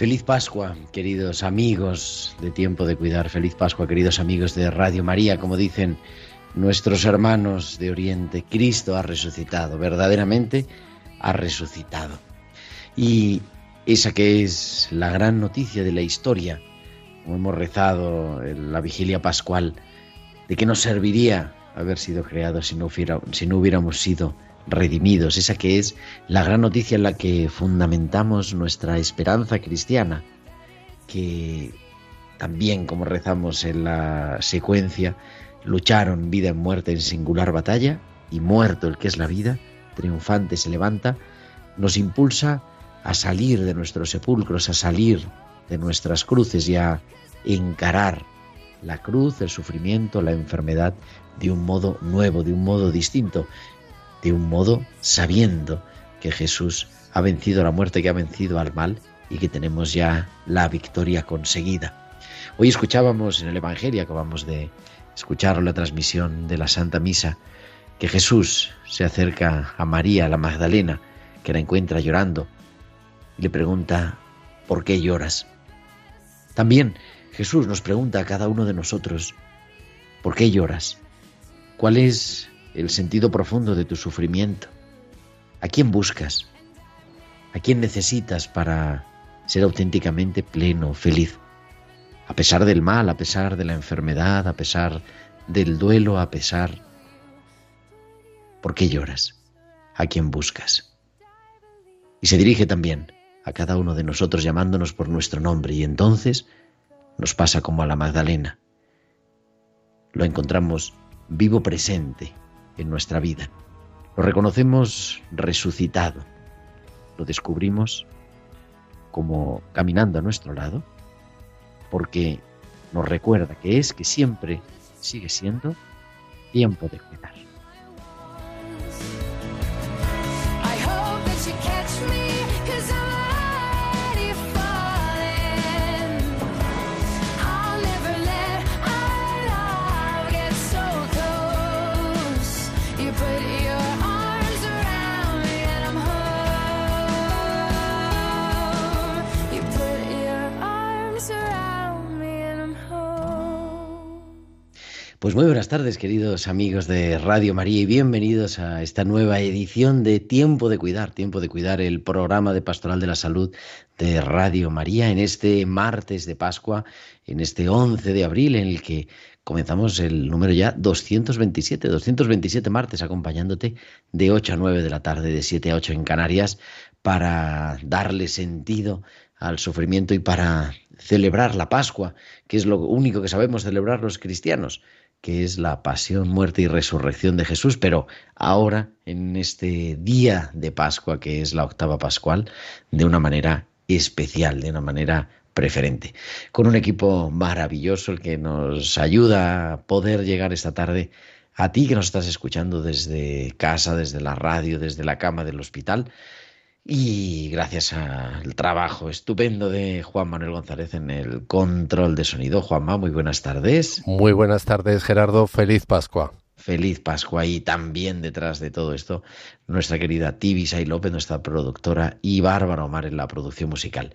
Feliz Pascua, queridos amigos de Tiempo de Cuidar. Feliz Pascua, queridos amigos de Radio María. Como dicen nuestros hermanos de Oriente, Cristo ha resucitado, verdaderamente ha resucitado. Y esa que es la gran noticia de la historia, como hemos rezado en la vigilia pascual, de que nos serviría haber sido creados si no, si no hubiéramos sido redimidos, esa que es la gran noticia en la que fundamentamos nuestra esperanza cristiana, que también, como rezamos en la secuencia, lucharon vida en muerte en singular batalla, y muerto el que es la vida, triunfante se levanta, nos impulsa a salir de nuestros sepulcros, a salir de nuestras cruces y a encarar la cruz, el sufrimiento, la enfermedad de un modo nuevo, de un modo distinto, de un modo sabiendo que Jesús ha vencido la muerte, que ha vencido al mal y que tenemos ya la victoria conseguida. Hoy escuchábamos en el Evangelio, acabamos de escuchar la transmisión de la Santa Misa, que Jesús se acerca a María, la Magdalena, que la encuentra llorando, y le pregunta, ¿por qué lloras? También Jesús nos pregunta a cada uno de nosotros, ¿por qué lloras? ¿Cuál es el sentido profundo de tu sufrimiento? ¿A quién buscas? ¿A quién necesitas para ser auténticamente pleno, feliz? A pesar del mal, a pesar de la enfermedad, a pesar del duelo, a pesar... ¿Por qué lloras? ¿A quién buscas? Y se dirige también a cada uno de nosotros llamándonos por nuestro nombre y entonces nos pasa como a la Magdalena. Lo encontramos vivo presente en nuestra vida. Lo reconocemos resucitado. Lo descubrimos como caminando a nuestro lado porque nos recuerda que es que siempre sigue siendo tiempo de cuidar. Pues muy buenas tardes, queridos amigos de Radio María, y bienvenidos a esta nueva edición de Tiempo de Cuidar, Tiempo de Cuidar, el programa de Pastoral de la Salud de Radio María, en este martes de Pascua, en este 11 de abril, en el que comenzamos el número ya 227, 227 martes, acompañándote de 8 a 9 de la tarde, de 7 a 8 en Canarias, para darle sentido al sufrimiento y para celebrar la Pascua, que es lo único que sabemos celebrar los cristianos, que es la pasión, muerte y resurrección de Jesús, pero ahora, en este día de Pascua, que es la octava pascual, de una manera especial, de una manera preferente, con un equipo maravilloso el que nos ayuda a poder llegar esta tarde a ti que nos estás escuchando desde casa, desde la radio, desde la cama del hospital, y gracias al trabajo estupendo de Juan Manuel González en el control de sonido. Juanma, muy buenas tardes. Muy buenas tardes, Gerardo. Feliz Pascua. Feliz Pascua y también detrás de todo esto nuestra querida Tibisay López, nuestra productora, y Bárbara Omar en la producción musical.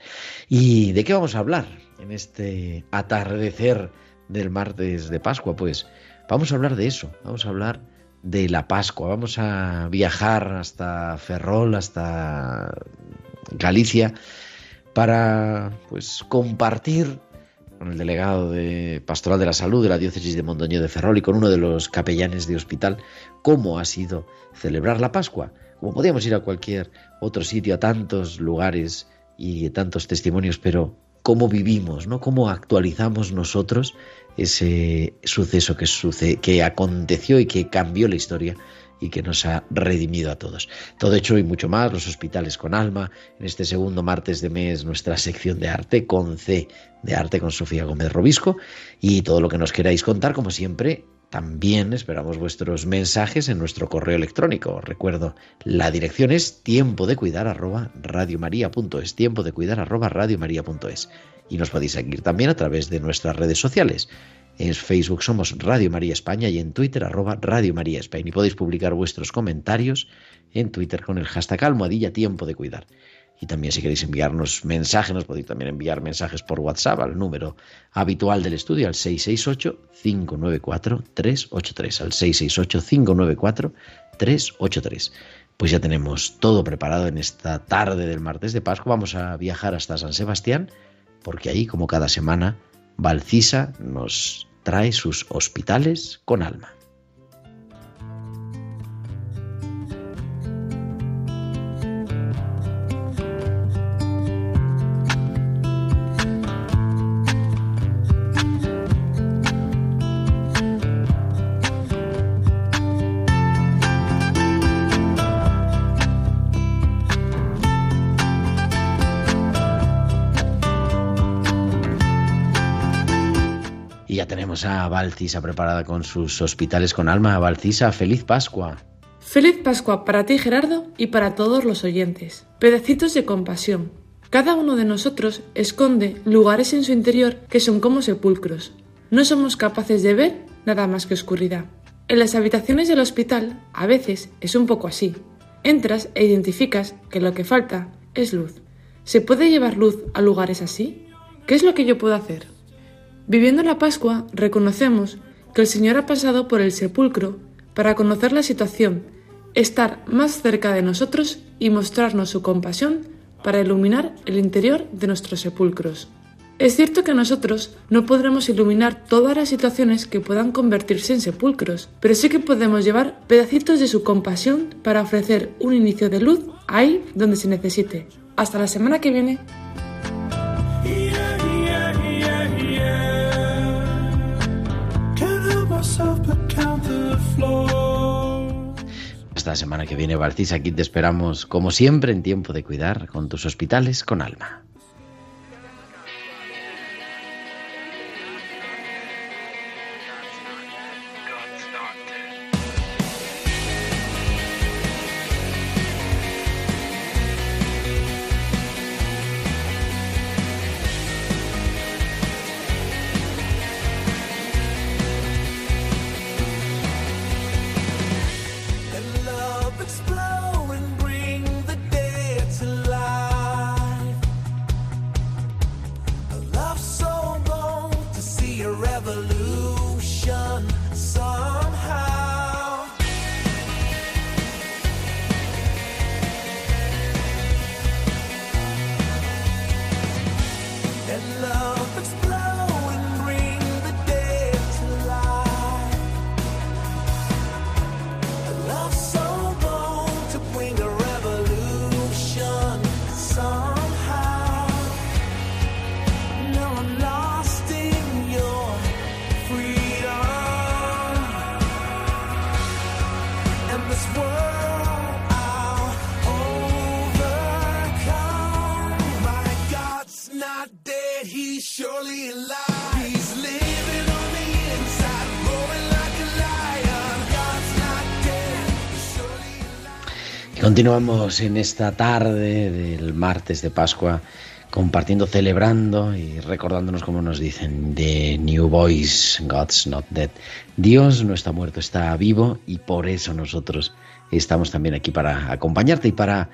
¿Y de qué vamos a hablar en este atardecer del martes de Pascua? Pues vamos a hablar de eso, vamos a hablar de la Pascua, vamos a viajar hasta Ferrol, hasta Galicia, para pues compartir con el delegado de Pastoral de la Salud de la Diócesis de Mondoñedo de Ferrol y con uno de los capellanes de hospital cómo ha sido celebrar la Pascua. Como podíamos ir a cualquier otro sitio, a tantos lugares y tantos testimonios, pero cómo vivimos, ¿no? Cómo actualizamos nosotros ese suceso que, aconteció y que cambió la historia y que nos ha redimido a todos. Todo hecho y mucho más, los hospitales con alma, en este segundo martes de mes nuestra sección de arte con C de arte con Sofía Gómez Robisco y todo lo que nos queráis contar, como siempre, también esperamos vuestros mensajes en nuestro correo electrónico. Recuerdo, la dirección es tiempo de cuidar arroba radiomaria.es, tiempo de cuidar arroba radiomaria.es. Y nos podéis seguir también a través de nuestras redes sociales. En Facebook somos Radio María España y en Twitter arroba Radio María España. Y podéis publicar vuestros comentarios en Twitter con el hashtag almohadilla tiempo de cuidar. Y también si queréis enviarnos mensajes, nos podéis también enviar mensajes por WhatsApp al número habitual del estudio, al 668-594-383, al 668-594-383. Pues ya tenemos todo preparado en esta tarde del martes de Pascua. Vamos a viajar hasta San Sebastián, porque ahí, como cada semana, Valcisa nos trae sus hospitales con alma. A Valcisa preparada con sus hospitales con alma. Valcisa, feliz Pascua. Feliz Pascua para ti Gerardo y para todos los oyentes. Pedacitos de compasión. Cada uno de nosotros esconde lugares en su interior que son como sepulcros. No somos capaces de ver nada más que oscuridad. En las habitaciones del hospital a veces es un poco así. Entras e identificas que lo que falta es luz. ¿Se puede llevar luz a lugares así? ¿Qué es lo que yo puedo hacer? Viviendo la Pascua, reconocemos que el Señor ha pasado por el sepulcro para conocer la situación, estar más cerca de nosotros y mostrarnos su compasión para iluminar el interior de nuestros sepulcros. Es cierto que nosotros no podremos iluminar todas las situaciones que puedan convertirse en sepulcros, pero sí que podemos llevar pedacitos de su compasión para ofrecer un inicio de luz ahí donde se necesite. Hasta la semana que viene. Esta semana que viene, Barcis, aquí te esperamos, como siempre, en tiempo de cuidar con tus hospitales con alma. Continuamos en esta tarde del martes de Pascua compartiendo, celebrando y recordándonos, como nos dicen, de New Boys, God's Not Dead. Dios no está muerto, está vivo y por eso nosotros estamos también aquí para acompañarte y para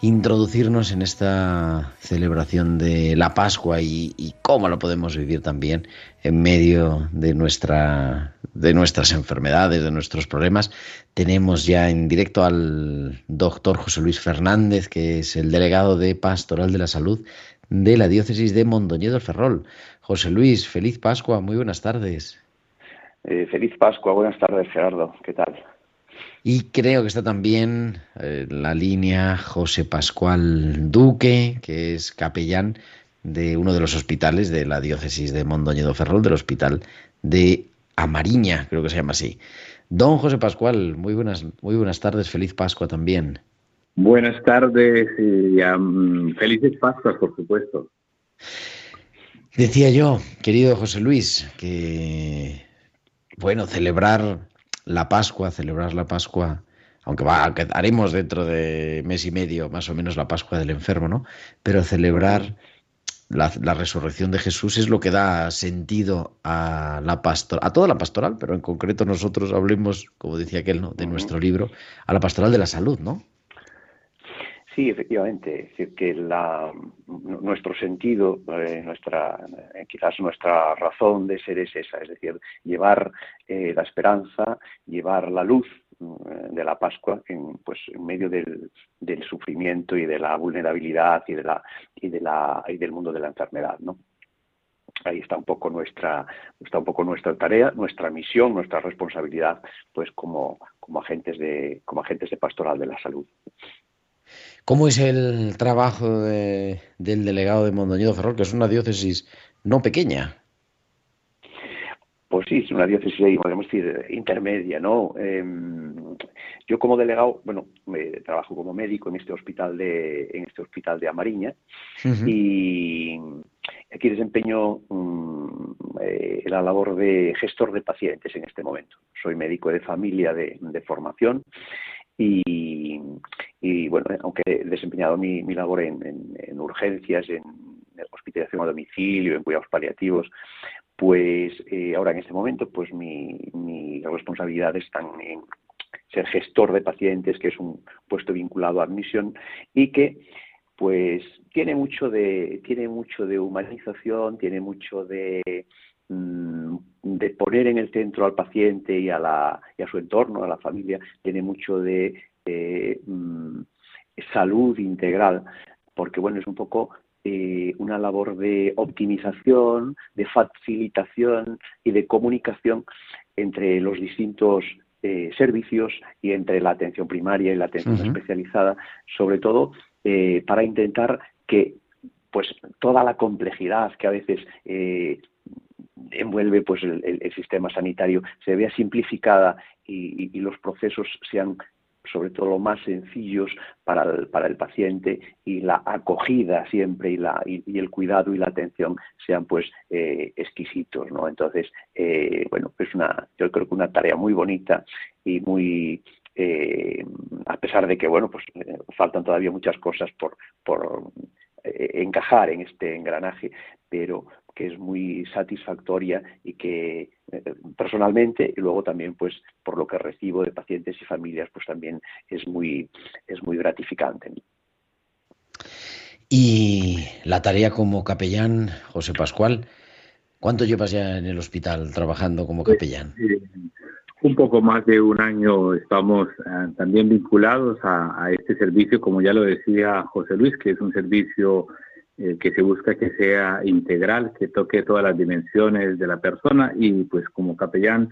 introducirnos en esta celebración de la Pascua y, cómo lo podemos vivir también en medio de, nuestra, de nuestras enfermedades, de nuestros problemas. Tenemos ya en directo al doctor José Luis Fernández, que es el delegado de Pastoral de la Salud de la diócesis de Mondoñedo Ferrol. José Luis, feliz Pascua, muy buenas tardes. Eh, feliz Pascua, buenas tardes Gerardo, ¿qué tal? Y creo que está también eh, la línea José Pascual Duque, que es capellán de uno de los hospitales de la diócesis de Mondoñedo Ferrol, del hospital de Amariña, creo que se llama así. Don José Pascual, muy buenas, muy buenas tardes, feliz Pascua también. Buenas tardes y felices Pascuas, por supuesto. Decía yo, querido José Luis, que bueno, celebrar la Pascua, celebrar la Pascua, aunque va, haremos dentro de mes y medio más o menos la Pascua del enfermo, ¿no? Pero celebrar la, resurrección de Jesús es lo que da sentido a la pastor, a toda la pastoral, pero en concreto nosotros hablemos, como decía aquel, ¿no? de nuestro libro, a la pastoral de la salud, ¿no? Sí, efectivamente, es decir, que la, nuestro sentido, eh, nuestra, eh, quizás nuestra razón de ser es esa, es decir, llevar eh, la esperanza, llevar la luz de la Pascua en, pues, en medio del, del, sufrimiento y de la vulnerabilidad y, de la, y, de la, y del mundo de la enfermedad, ¿no? ahí está un poco nuestra está un poco nuestra tarea nuestra misión nuestra responsabilidad pues como como agentes de como agentes de pastoral de la salud ¿Cómo es el trabajo del delegado de Mondoñedo Ferrol, que es una diócesis no pequeña? Sí, es una diócesis, podemos decir, intermedia, ¿no? Em, yo como delegado, bueno, me trabajo como médico en este hospital de, en este hospital de Amariña y aquí desempeño mm, eh, la labor de gestor de pacientes en este momento. Soy médico de familia de formación y, bueno, aunque he desempeñado mi, labor en, urgencias, en hospitalización a domicilio, en cuidados paliativos, pues eh, ahora en este momento pues mi, mi responsabilidad está en ser gestor de pacientes, que es un puesto vinculado a admisión y que pues tiene mucho de tiene mucho de humanización, tiene mucho de Mm, de poner en el centro al paciente y a, la, y a su entorno, a la familia, tiene mucho de mm, salud integral, porque bueno, es un poco eh, una labor de optimización, de facilitación y de comunicación entre los distintos eh, servicios y entre la atención primaria y la atención especializada, sobre todo eh, para intentar que pues toda la complejidad que a veces envuelve pues el, sistema sanitario se vea simplificada y, los procesos sean sobre todo lo más sencillos para el, para el paciente y la acogida siempre y, la, y, el cuidado y la atención sean pues eh, exquisitos no entonces eh, bueno es una yo creo que una tarea muy bonita y muy eh, a pesar de que bueno pues faltan todavía muchas cosas por por encajar en este engranaje pero que es muy satisfactoria y que eh, personalmente y luego también pues por lo que recibo de pacientes y familias pues también es muy es muy gratificante. Y la tarea como capellán, José Pascual, ¿cuánto llevas ya en el hospital trabajando como pues, capellán? un poco más de un año estamos eh, también vinculados a, a, este servicio, como ya lo decía José Luis, que es un servicio eh, que se busca que sea integral, que toque todas las dimensiones de la persona y pues como capellán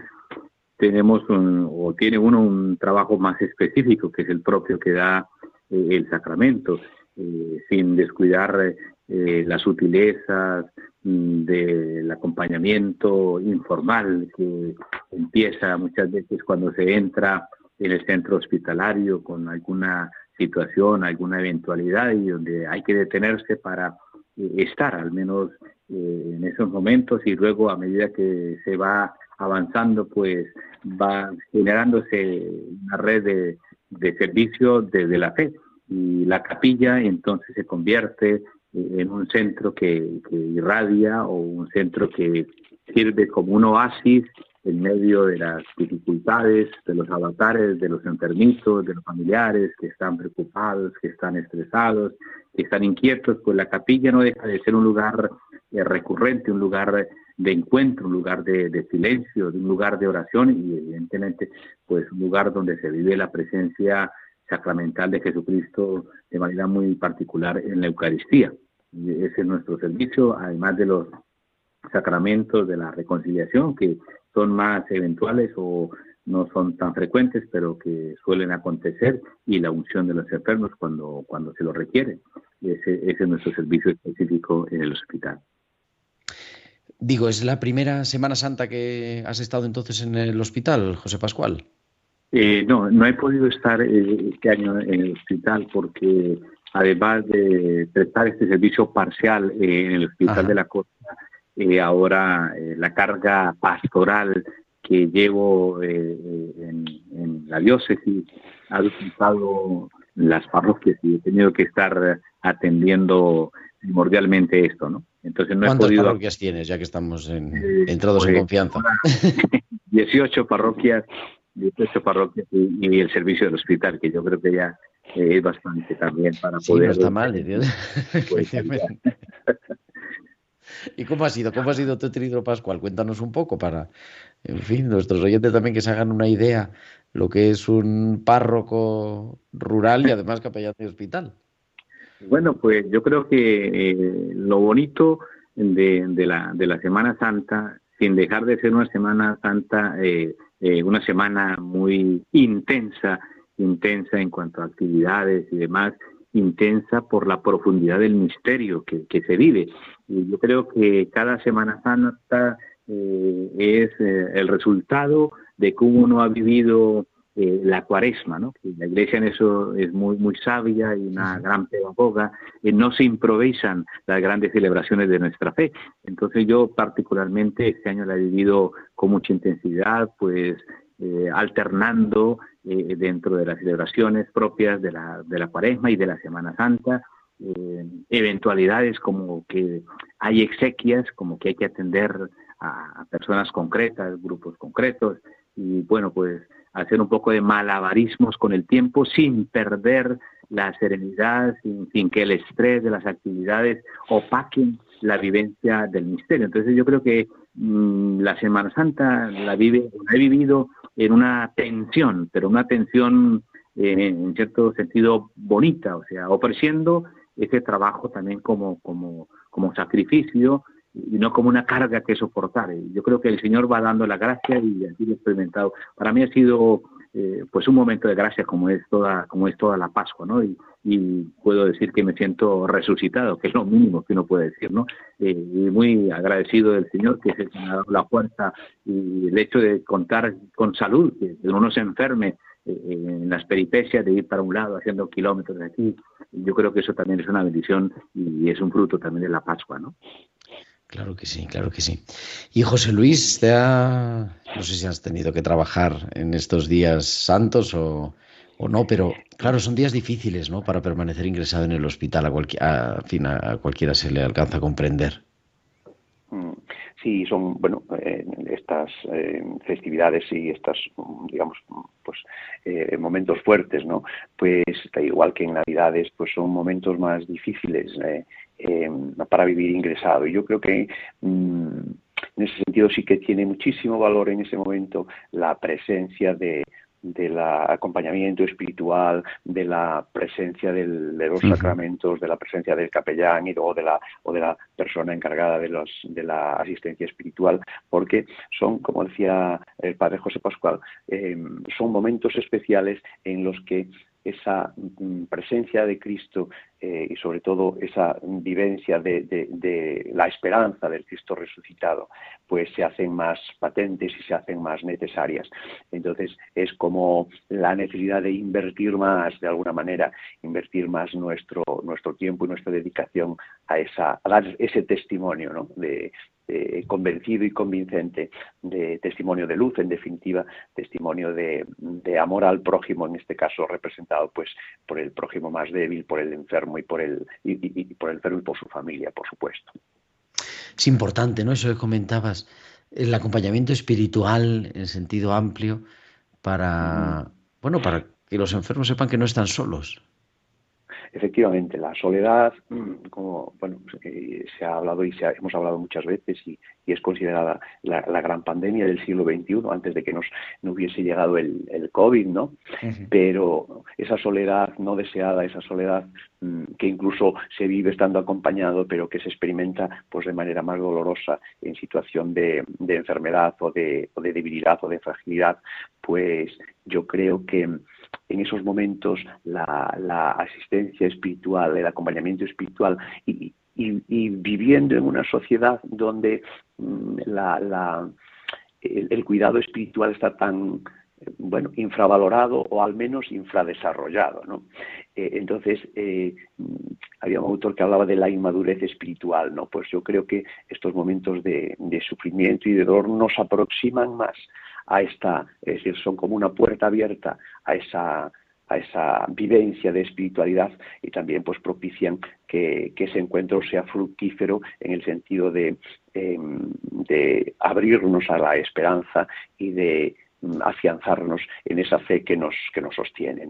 tenemos un, o tiene uno un trabajo más específico que es el propio que da eh, el sacramento, eh, sin descuidar las sutilezas mm, del acompañamiento informal que empieza muchas veces cuando se entra en el centro hospitalario con alguna situación, alguna eventualidad y donde hay que detenerse para eh, estar al menos eh, en esos momentos y luego a medida que se va avanzando pues va generándose una red de, de servicio desde la fe. Y la capilla entonces se convierte en un centro que, irradia o un centro que sirve como un oasis en medio de las dificultades, de los avatares, de los enfermitos, de los familiares que están preocupados, que están estresados, que están inquietos, pues la capilla no deja de ser un lugar eh, recurrente, un lugar de encuentro, un lugar de, de, silencio, un lugar de oración y evidentemente pues un lugar donde se vive la presencia sacramental de Jesucristo de manera muy particular en la Eucaristía. Ese es nuestro servicio, además de los sacramentos de la reconciliación, que son más eventuales o no son tan frecuentes, pero que suelen acontecer, y la unción de los enfermos cuando, cuando se lo requiere. Ese, ese es nuestro servicio específico en el hospital. Digo, ¿es la primera Semana Santa que has estado entonces en el hospital, José Pascual? Eh, no, no he podido estar eh, este año en el hospital porque además de prestar este servicio parcial eh, en el Hospital de la Costa, ahora la carga pastoral que llevo en, la diócesis ha duplicado las parroquias y he tenido que estar atendiendo primordialmente esto, ¿no? Entonces no ¿Cuántas parroquias tienes, ya que estamos entrados en pues, confianza? 18 parroquias 18 parroquias y, el servicio del hospital, que yo creo que ya es bastante también para sí, poder... No está mal, Dios. Pues, ¿Y cómo ha sido? ¿Cómo ha sido tu pascual? Cuéntanos un poco para, en fin, nuestros oyentes también que se hagan una idea lo que es un párroco rural y además capellán de hospital. Bueno, pues yo creo que eh, lo bonito de, de, la, de la Semana Santa, sin dejar de ser una Semana Santa eh, eh, una semana muy intensa, intensa en cuanto a actividades y demás, intensa por la profundidad del misterio que, se vive. Y yo creo que cada Semana Santa eh, es eh, el resultado de cómo uno ha vivido eh, la cuaresma, ¿no? la iglesia en eso es muy, muy sabia y una gran pedagoga, no se improvisan las grandes celebraciones de nuestra fe. Entonces yo particularmente este año la he vivido con mucha intensidad, pues eh, alternando eh, dentro de las celebraciones propias de la, de la cuaresma y de la Semana Santa, eventualidades como que hay exequias, como que hay que atender a personas concretas, grupos concretos, y bueno, pues hacer un poco de malabarismos con el tiempo sin perder la serenidad, sin, que el estrés de las actividades opaquen la vivencia del misterio. Entonces yo creo que mm, la Semana Santa la vive, la he vivido en una tensión, pero una tensión eh, en cierto sentido bonita, o sea, ofreciendo ese trabajo también como, como, como sacrificio y no como una carga que soportar. Yo creo que el Señor va dando la gracia y así lo he experimentado. Para mí ha sido eh, pues un momento de gracia como es toda como es toda la Pascua, ¿no? Y, puedo decir que me siento resucitado, que es lo mínimo que uno puede decir, ¿no? Eh, y muy agradecido del Señor que se me ha dado la fuerza y el hecho de contar con salud, que uno se enferme eh, en las peripecias de ir para un lado haciendo kilómetros de aquí. Yo creo que eso también es una bendición y es un fruto también de la Pascua, ¿no? Claro que sí, claro que sí. Y José Luis, te ha, no sé si has tenido que trabajar en estos días santos o, no, pero claro, son días difíciles, ¿no? Para permanecer ingresado en el hospital, a, fin, a cualquiera se le alcanza a comprender. Mm, sí, son, bueno, eh, estas eh, festividades y estas, digamos, pues eh, momentos fuertes, ¿no? Pues igual que en Navidades, pues son momentos más difíciles para vivir ingresado. Y yo creo que mm, en ese sentido sí que tiene muchísimo valor en ese momento la presencia de, del acompañamiento espiritual, de la presencia de los sacramentos, de la presencia del capellán y, o, de la, o de la persona encargada de, los, de la asistencia espiritual, porque son, como decía el padre José Pascual, eh, son momentos especiales en los que esa mm, presencia de Cristo eh, y sobre todo esa vivencia de, la esperanza del Cristo resucitado, pues se hacen más patentes y se hacen más necesarias. Entonces es como la necesidad de invertir más, de alguna manera, invertir más nuestro, nuestro tiempo y nuestra dedicación a, esa, a dar ese testimonio ¿no? de, eh, convencido y convincente de testimonio de luz, en definitiva, testimonio de, amor al prójimo, en este caso representado pues por el prójimo más débil, por el enfermo y por el, y, por el enfermo y por su familia, por supuesto. Es importante, ¿no? Eso que comentabas, el acompañamiento espiritual en sentido amplio para, bueno, para que los enfermos sepan que no están solos. Efectivamente, la soledad, mm, como bueno, eh, se ha hablado y se hemos hablado muchas veces y, es considerada la, gran pandemia del siglo XXI, antes de que nos no hubiese llegado el, el COVID, ¿no? Pero esa soledad no deseada, esa soledad mm, que incluso se vive estando acompañado, pero que se experimenta pues de manera más dolorosa en situación de, de enfermedad o de, o de debilidad o de fragilidad, pues yo creo que en esos momentos la, asistencia espiritual, el acompañamiento espiritual y, viviendo en una sociedad donde mm, el, cuidado espiritual está tan bueno infravalorado o al menos infradesarrollado ¿no? Eh, entonces eh, había un autor que hablaba de la inmadurez espiritual no pues yo creo que estos momentos de sufrimiento y de dolor nos aproximan más a esta, es decir, son como una puerta abierta a esa, a esa vivencia de espiritualidad y también pues propician que, ese encuentro sea fructífero en el sentido de, em, de abrirnos a la esperanza y de mm, afianzarnos en esa fe que nos, que nos sostiene.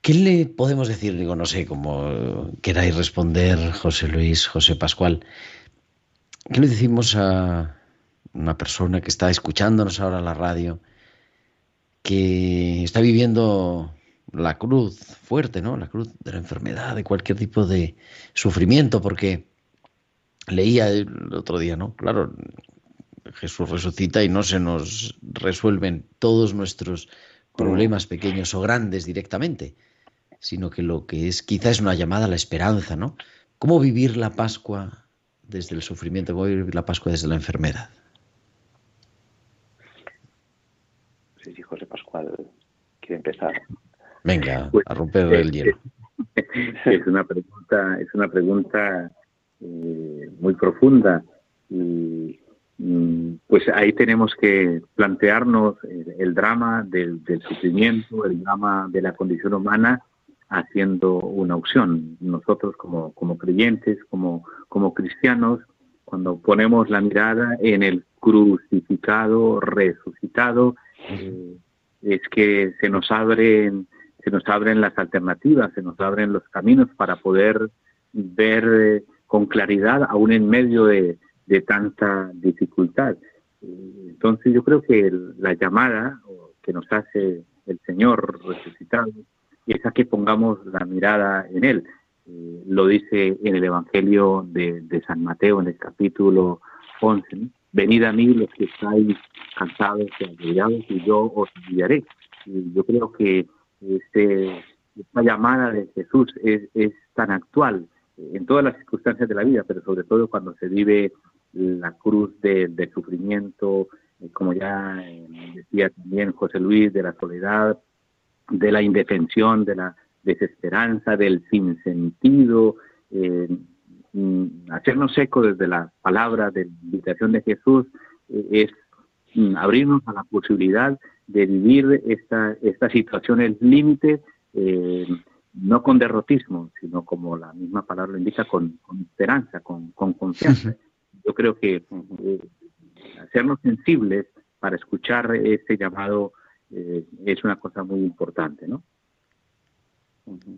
¿Qué le podemos decir? Digo, no sé cómo queráis responder, José Luis, José Pascual. ¿Qué le decimos a, una persona que está escuchándonos ahora en la radio, que está viviendo la cruz fuerte, ¿no? La cruz de la enfermedad, de cualquier tipo de sufrimiento, porque leía el otro día, ¿no? Claro, Jesús resucita y no se nos resuelven todos nuestros problemas pequeños o grandes directamente, sino que lo que es quizá es una llamada a la esperanza, ¿no? ¿Cómo vivir la Pascua desde el sufrimiento? ¿Cómo vivir la Pascua desde la enfermedad? si José Pascual quiere empezar. Venga, pues, a romper el hielo. Es una pregunta, es una pregunta eh, muy profunda y mm, pues ahí tenemos que plantearnos el, drama del, sufrimiento, el drama de la condición humana haciendo una opción. Nosotros como, como creyentes, como, como cristianos, cuando ponemos la mirada en el crucificado, resucitado, eh, es que se nos abren se nos abren las alternativas, se nos abren los caminos para poder ver eh, con claridad aún en medio de, tanta dificultad. Eh, entonces yo creo que la llamada que nos hace el Señor resucitado es a que pongamos la mirada en Él. lo dice en el Evangelio de, de, San Mateo en el capítulo 11. Venid a mí los que estáis cansados y agobiados y yo os guiaré. Y yo creo que este, esta llamada de Jesús es, es tan actual en todas las circunstancias de la vida, pero sobre todo cuando se vive la cruz del sufrimiento, eh, como ya eh, decía también José Luis, de la soledad, de la indefensión, de la desesperanza, del sinsentido, eh, Mm, hacernos eco desde la palabra de la invitación de Jesús eh, es mm, abrirnos a la posibilidad de vivir esta, esta situación el límite, eh, no con derrotismo, sino como la misma palabra lo indica, con, esperanza, con, confianza. Yo creo que eh, hacernos sensibles para escuchar este llamado es una cosa muy importante, ¿no?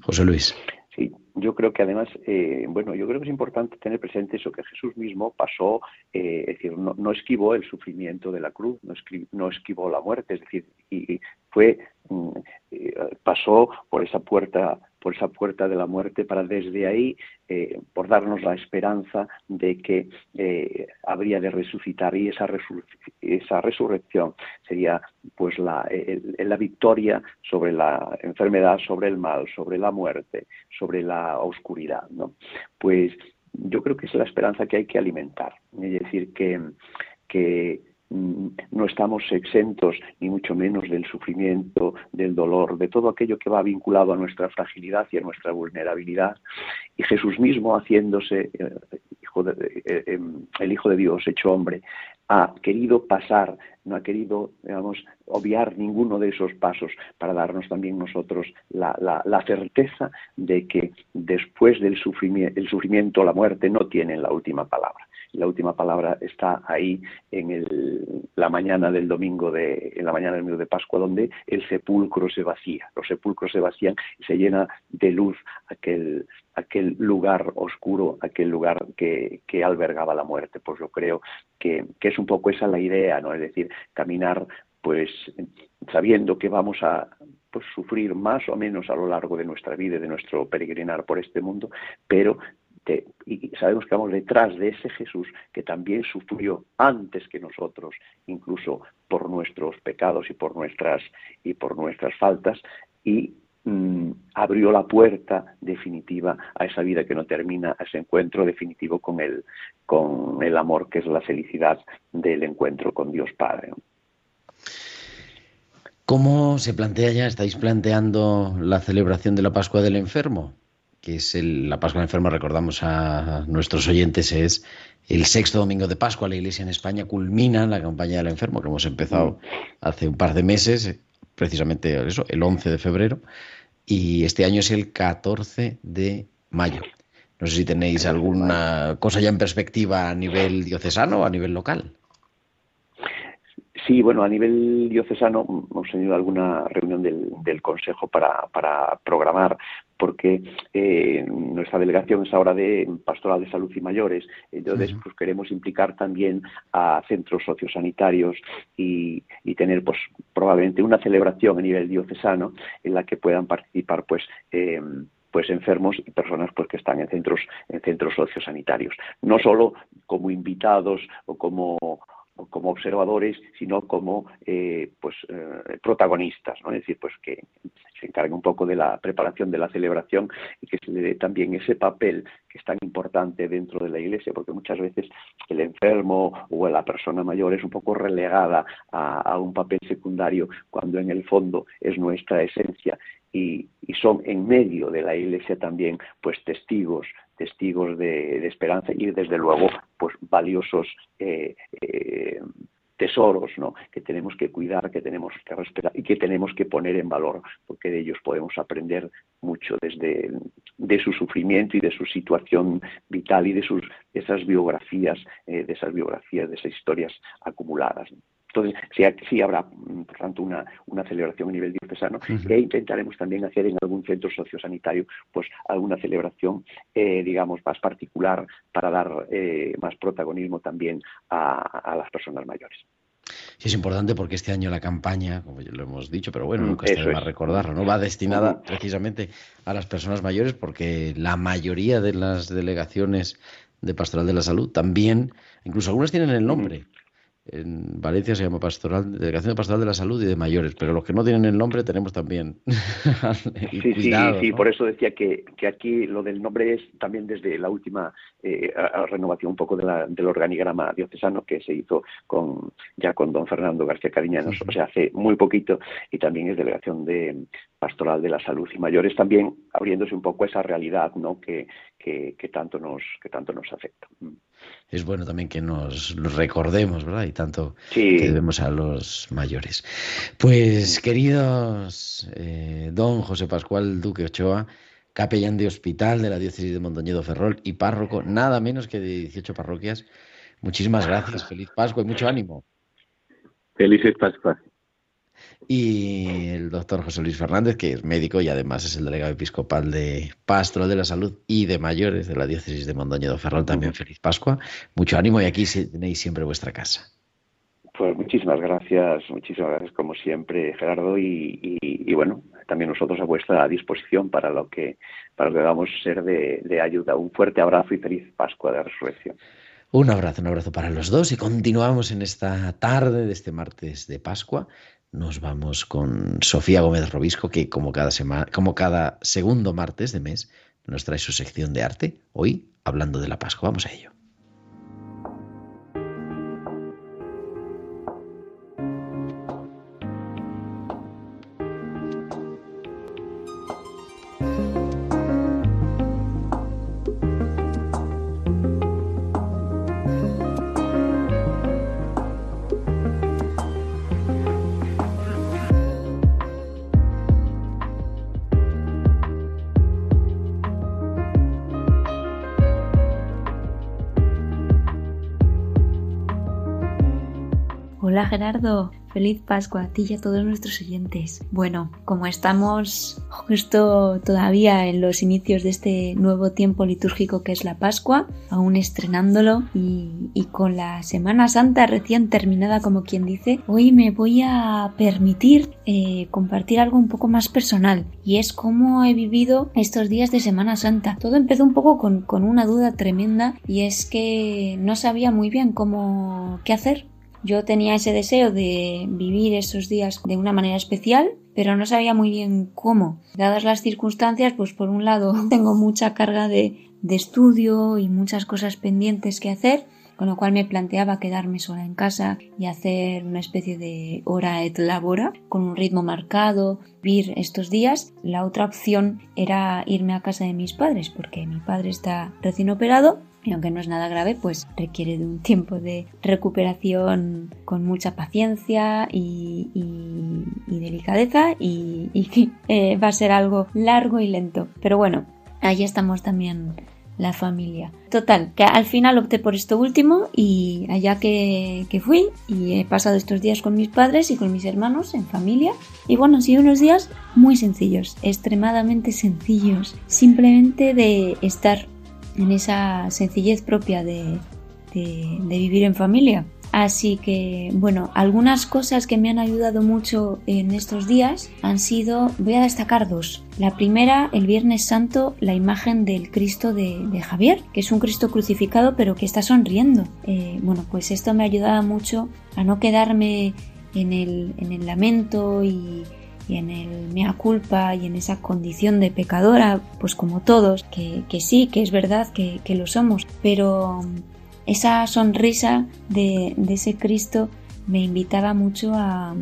José Luis. Sí, yo creo que además, eh, bueno, yo creo que es importante tener presente eso que Jesús mismo pasó, eh, es decir, no, esquivó el sufrimiento de la cruz, no, no esquivó la muerte, es decir, y, fue mm, eh, pasó por esa puerta por esa puerta de la muerte para desde ahí eh, por darnos la esperanza de que eh, habría de resucitar. Y esa, esa resurrección sería pues la, la victoria sobre la enfermedad sobre el mal sobre la muerte sobre la oscuridad no pues yo creo que es la esperanza que hay que alimentar. Es decir que que no estamos exentos ni mucho menos del sufrimiento, del dolor, de todo aquello que va vinculado a nuestra fragilidad y a nuestra vulnerabilidad. Y Jesús mismo haciéndose, eh, hijo de, em, el hijo de Dios hecho hombre, ha querido pasar, no ha querido, digamos, obviar ninguno de esos pasos para darnos también nosotros la, la, certeza de que después del sufrimiento, el sufrimiento, la muerte no tienen la última palabra. La última palabra está ahí en el, la mañana del domingo de, en la mañana del domingo de Pascua, donde el sepulcro se vacía. Los sepulcros se vacían y se llena de luz aquel, aquel lugar oscuro, aquel lugar que, que albergaba la muerte. Pues yo creo que, que es un poco esa la idea, ¿no? Es decir, caminar pues sabiendo que vamos a pues, sufrir más o menos a lo largo de nuestra vida y de nuestro peregrinar por este mundo, pero y sabemos que vamos detrás de ese Jesús que también sufrió antes que nosotros, incluso por nuestros pecados y por nuestras y por nuestras faltas, y mm, abrió la puerta definitiva a esa vida que no termina, a ese encuentro definitivo con el, con el amor que es la felicidad del encuentro con Dios Padre. ¿Cómo se plantea ya? ¿Estáis planteando la celebración de la Pascua del Enfermo? Que es la Pascua del Enfermo, recordamos a nuestros oyentes, es el sexto domingo de Pascua. La Iglesia en España culmina la campaña del enfermo, que hemos empezado hace un par de meses, precisamente eso, el 11 de febrero, y este año es el 14 de mayo. No sé si tenéis alguna cosa ya en perspectiva a nivel diocesano o a nivel local. Sí, bueno, a nivel diocesano hemos tenido alguna reunión del, Consejo para, programar, porque eh, nuestra delegación es ahora de Pastoral de Salud y Mayores, entonces pues queremos implicar también a centros sociosanitarios y, tener pues probablemente una celebración a nivel diocesano en la que puedan participar pues em, pues enfermos y personas pues que están en centros en centros sociosanitarios. No solo como invitados o como como observadores, sino como eh, pues, eh, protagonistas, ¿no? es decir, pues que se encargue un poco de la preparación de la celebración y que se le dé también ese papel que es tan importante dentro de la Iglesia, porque muchas veces el enfermo o la persona mayor es un poco relegada a un papel secundario cuando en el fondo es nuestra esencia. Y, son en medio de la Iglesia también pues testigos testigos de, esperanza y desde luego pues valiosos eh, eh, tesoros ¿no? que tenemos que cuidar, que tenemos que respetar y que tenemos que poner en valor, porque de ellos podemos aprender mucho desde de su sufrimiento y de su situación vital y de sus esas biografías, eh, de esas biografías, de esas historias acumuladas. Entonces, sí, habrá, mm, por tanto, una, una celebración a nivel diocesano e intentaremos también hacer en algún centro sociosanitario pues alguna celebración, eh, digamos, más particular para dar eh, más protagonismo también a, las personas mayores. Sí, es importante porque este año la campaña, como ya lo hemos dicho, pero bueno, nunca está de más recordarlo, ¿no? Va destinada precisamente a las personas mayores porque la mayoría de las delegaciones de Pastoral de la Salud también, incluso algunas tienen el nombre, en Valencia se llama Pastoral, Delegación Pastoral de la Salud y de Mayores, pero los que no tienen el nombre tenemos también. sí, sí, sí, por eso decía que, que, aquí lo del nombre es también desde la última eh, renovación un poco de la, del organigrama diocesano que se hizo con ya con don Fernando García Cariñanos, o sea, hace muy poquito, y también es Delegación de Pastoral de la Salud y Mayores, también abriéndose un poco esa realidad ¿no? que, que, que tanto, nos, que tanto nos afecta. Es bueno también que nos recordemos, ¿verdad? Y tanto que debemos a los mayores. Pues, queridos eh, don José Pascual Duque Ochoa, capellán de hospital de la diócesis de Mondoñedo Ferrol y párroco, nada menos que de 18 parroquias, muchísimas gracias, feliz Pascua y mucho ánimo. Felices Pascua y el doctor José Luis Fernández, que es médico y además es el delegado episcopal de Pastoral de la Salud y de Mayores de la diócesis de Mondoñedo Ferrol. También feliz Pascua. Mucho ánimo y aquí tenéis siempre vuestra casa. Pues muchísimas gracias, muchísimas gracias como siempre, Gerardo, y, bueno, también nosotros a vuestra disposición para lo que para lo que vamos a ser de, de ayuda. Un fuerte abrazo y feliz Pascua de Resurrección. Un abrazo, un abrazo para los dos y continuamos en esta tarde de este martes de Pascua nos vamos con Sofía Gómez Robisco, que como cada, semana, como cada segundo martes de mes nos trae su sección de arte, hoy hablando de la Pascua. Vamos a ello. Feliz Pascua a ti y a todos nuestros oyentes. Bueno, como estamos justo todavía en los inicios de este nuevo tiempo litúrgico que es la Pascua, aún estrenándolo y, con la Semana Santa recién terminada como quien dice, hoy me voy a permitir eh, compartir algo un poco más personal y es cómo he vivido estos días de Semana Santa. Todo empezó un poco con, con una duda tremenda y es que no sabía muy bien cómo qué hacer yo tenía ese deseo de vivir esos días de una manera especial, pero no sabía muy bien cómo. Dadas las circunstancias, pues por un lado tengo mucha carga de, de estudio y muchas cosas pendientes que hacer, con lo cual me planteaba quedarme sola en casa y hacer una especie de hora et labora con un ritmo marcado, vivir estos días. La otra opción era irme a casa de mis padres porque mi padre está recién operado y aunque no es nada grave, pues requiere de un tiempo de recuperación con mucha paciencia y, delicadeza y, eh, va a ser algo largo y lento. Pero bueno, ahí estamos también la familia. Total, que al final opté por esto último y allá que, que, fui y he pasado estos días con mis padres y con mis hermanos en familia. Y bueno, han sido unos días muy sencillos, extremadamente sencillos, simplemente de estar en esa sencillez propia de, vivir en familia. Así que, bueno, algunas cosas que me han ayudado mucho en estos días han sido, voy a destacar dos. La primera, el Viernes Santo, la imagen del Cristo de, Javier, que es un Cristo crucificado pero que está sonriendo. Eh, bueno, pues esto me ha ayudado mucho a no quedarme en el, en el lamento y, y en el mea culpa y en esa condición de pecadora, pues como todos, que, sí, que es verdad que, lo somos, pero esa sonrisa de, ese Cristo me invitaba mucho a,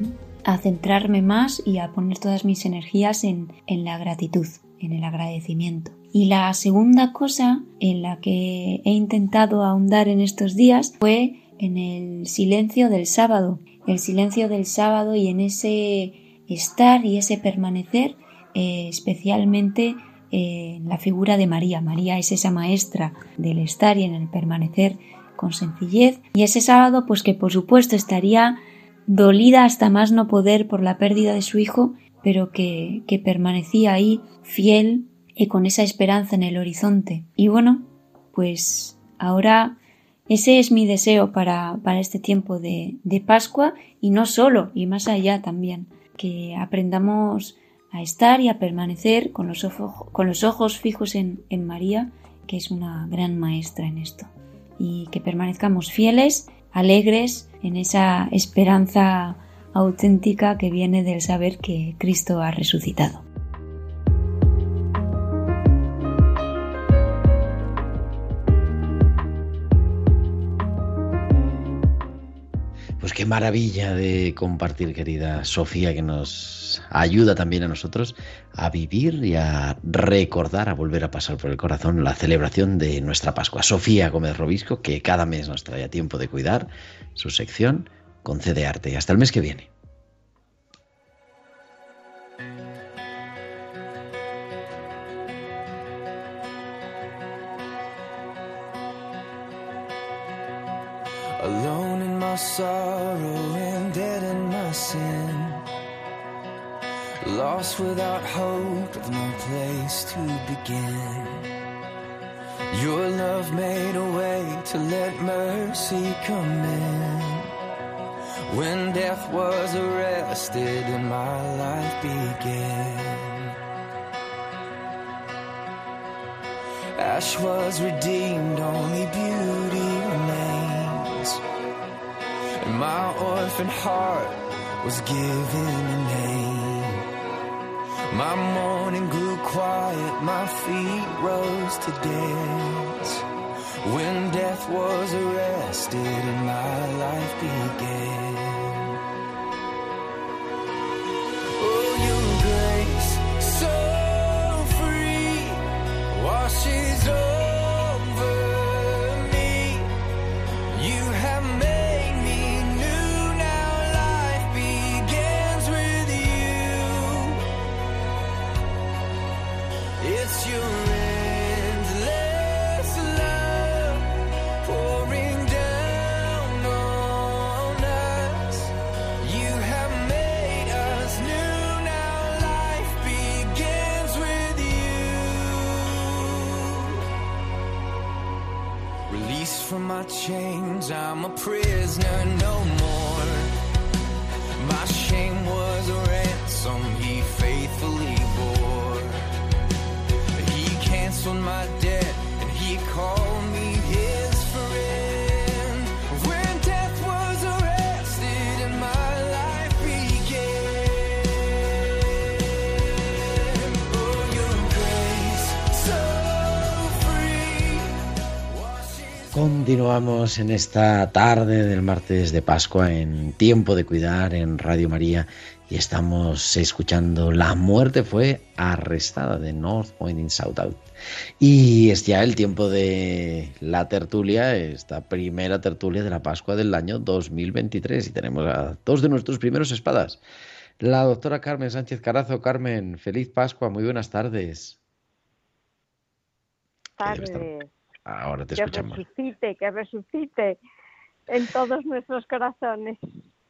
centrarme más y a poner todas mis energías en, en la gratitud, en el agradecimiento. Y la segunda cosa en la que he intentado ahondar en estos días fue en el silencio del sábado, el silencio del sábado y en ese estar y ese permanecer, eh, especialmente eh, en la figura de María. María es esa maestra del estar y en el permanecer con sencillez. Y ese sábado, pues que por supuesto estaría dolida hasta más no poder por la pérdida de su hijo, pero que, que permanecía ahí fiel y con esa esperanza en el horizonte. Y bueno, pues ahora ese es mi deseo para, para este tiempo de, de Pascua y no solo, y más allá también que aprendamos a estar y a permanecer con los, ojos, fijos en María, que es una gran maestra en esto, y que permanezcamos fieles, alegres en esa esperanza auténtica que viene del saber que Cristo ha resucitado. Pues qué maravilla de compartir, querida Sofía, que nos ayuda también a nosotros a vivir y a recordar, a volver a pasar por el corazón la celebración de nuestra Pascua. Sofía Gómez Robisco, que cada mes nos trae a tiempo de cuidar su sección, concede arte. Hasta el mes que viene. Sorrow and dead in my sin. Lost without hope, with no place to begin. Your love made a way to let mercy come in. When death was arrested and my life began. Ash was redeemed, only beauty my orphan heart was given a name. My morning grew quiet, my feet rose to dance. When death was arrested and my life began. My chains, I'm a prisoner no more. Continuamos en esta tarde del martes de Pascua en Tiempo de Cuidar en Radio María y estamos escuchando La muerte fue arrestada de North Point in South Out. Y es ya el tiempo de la tertulia, esta primera tertulia de la Pascua del año 2023 y tenemos a dos de nuestros primeros espadas. La doctora Carmen Sánchez Carazo. Carmen, feliz Pascua, muy buenas tardes. tardes. Ahora te Que escuchamos. resucite, que resucite en todos nuestros corazones.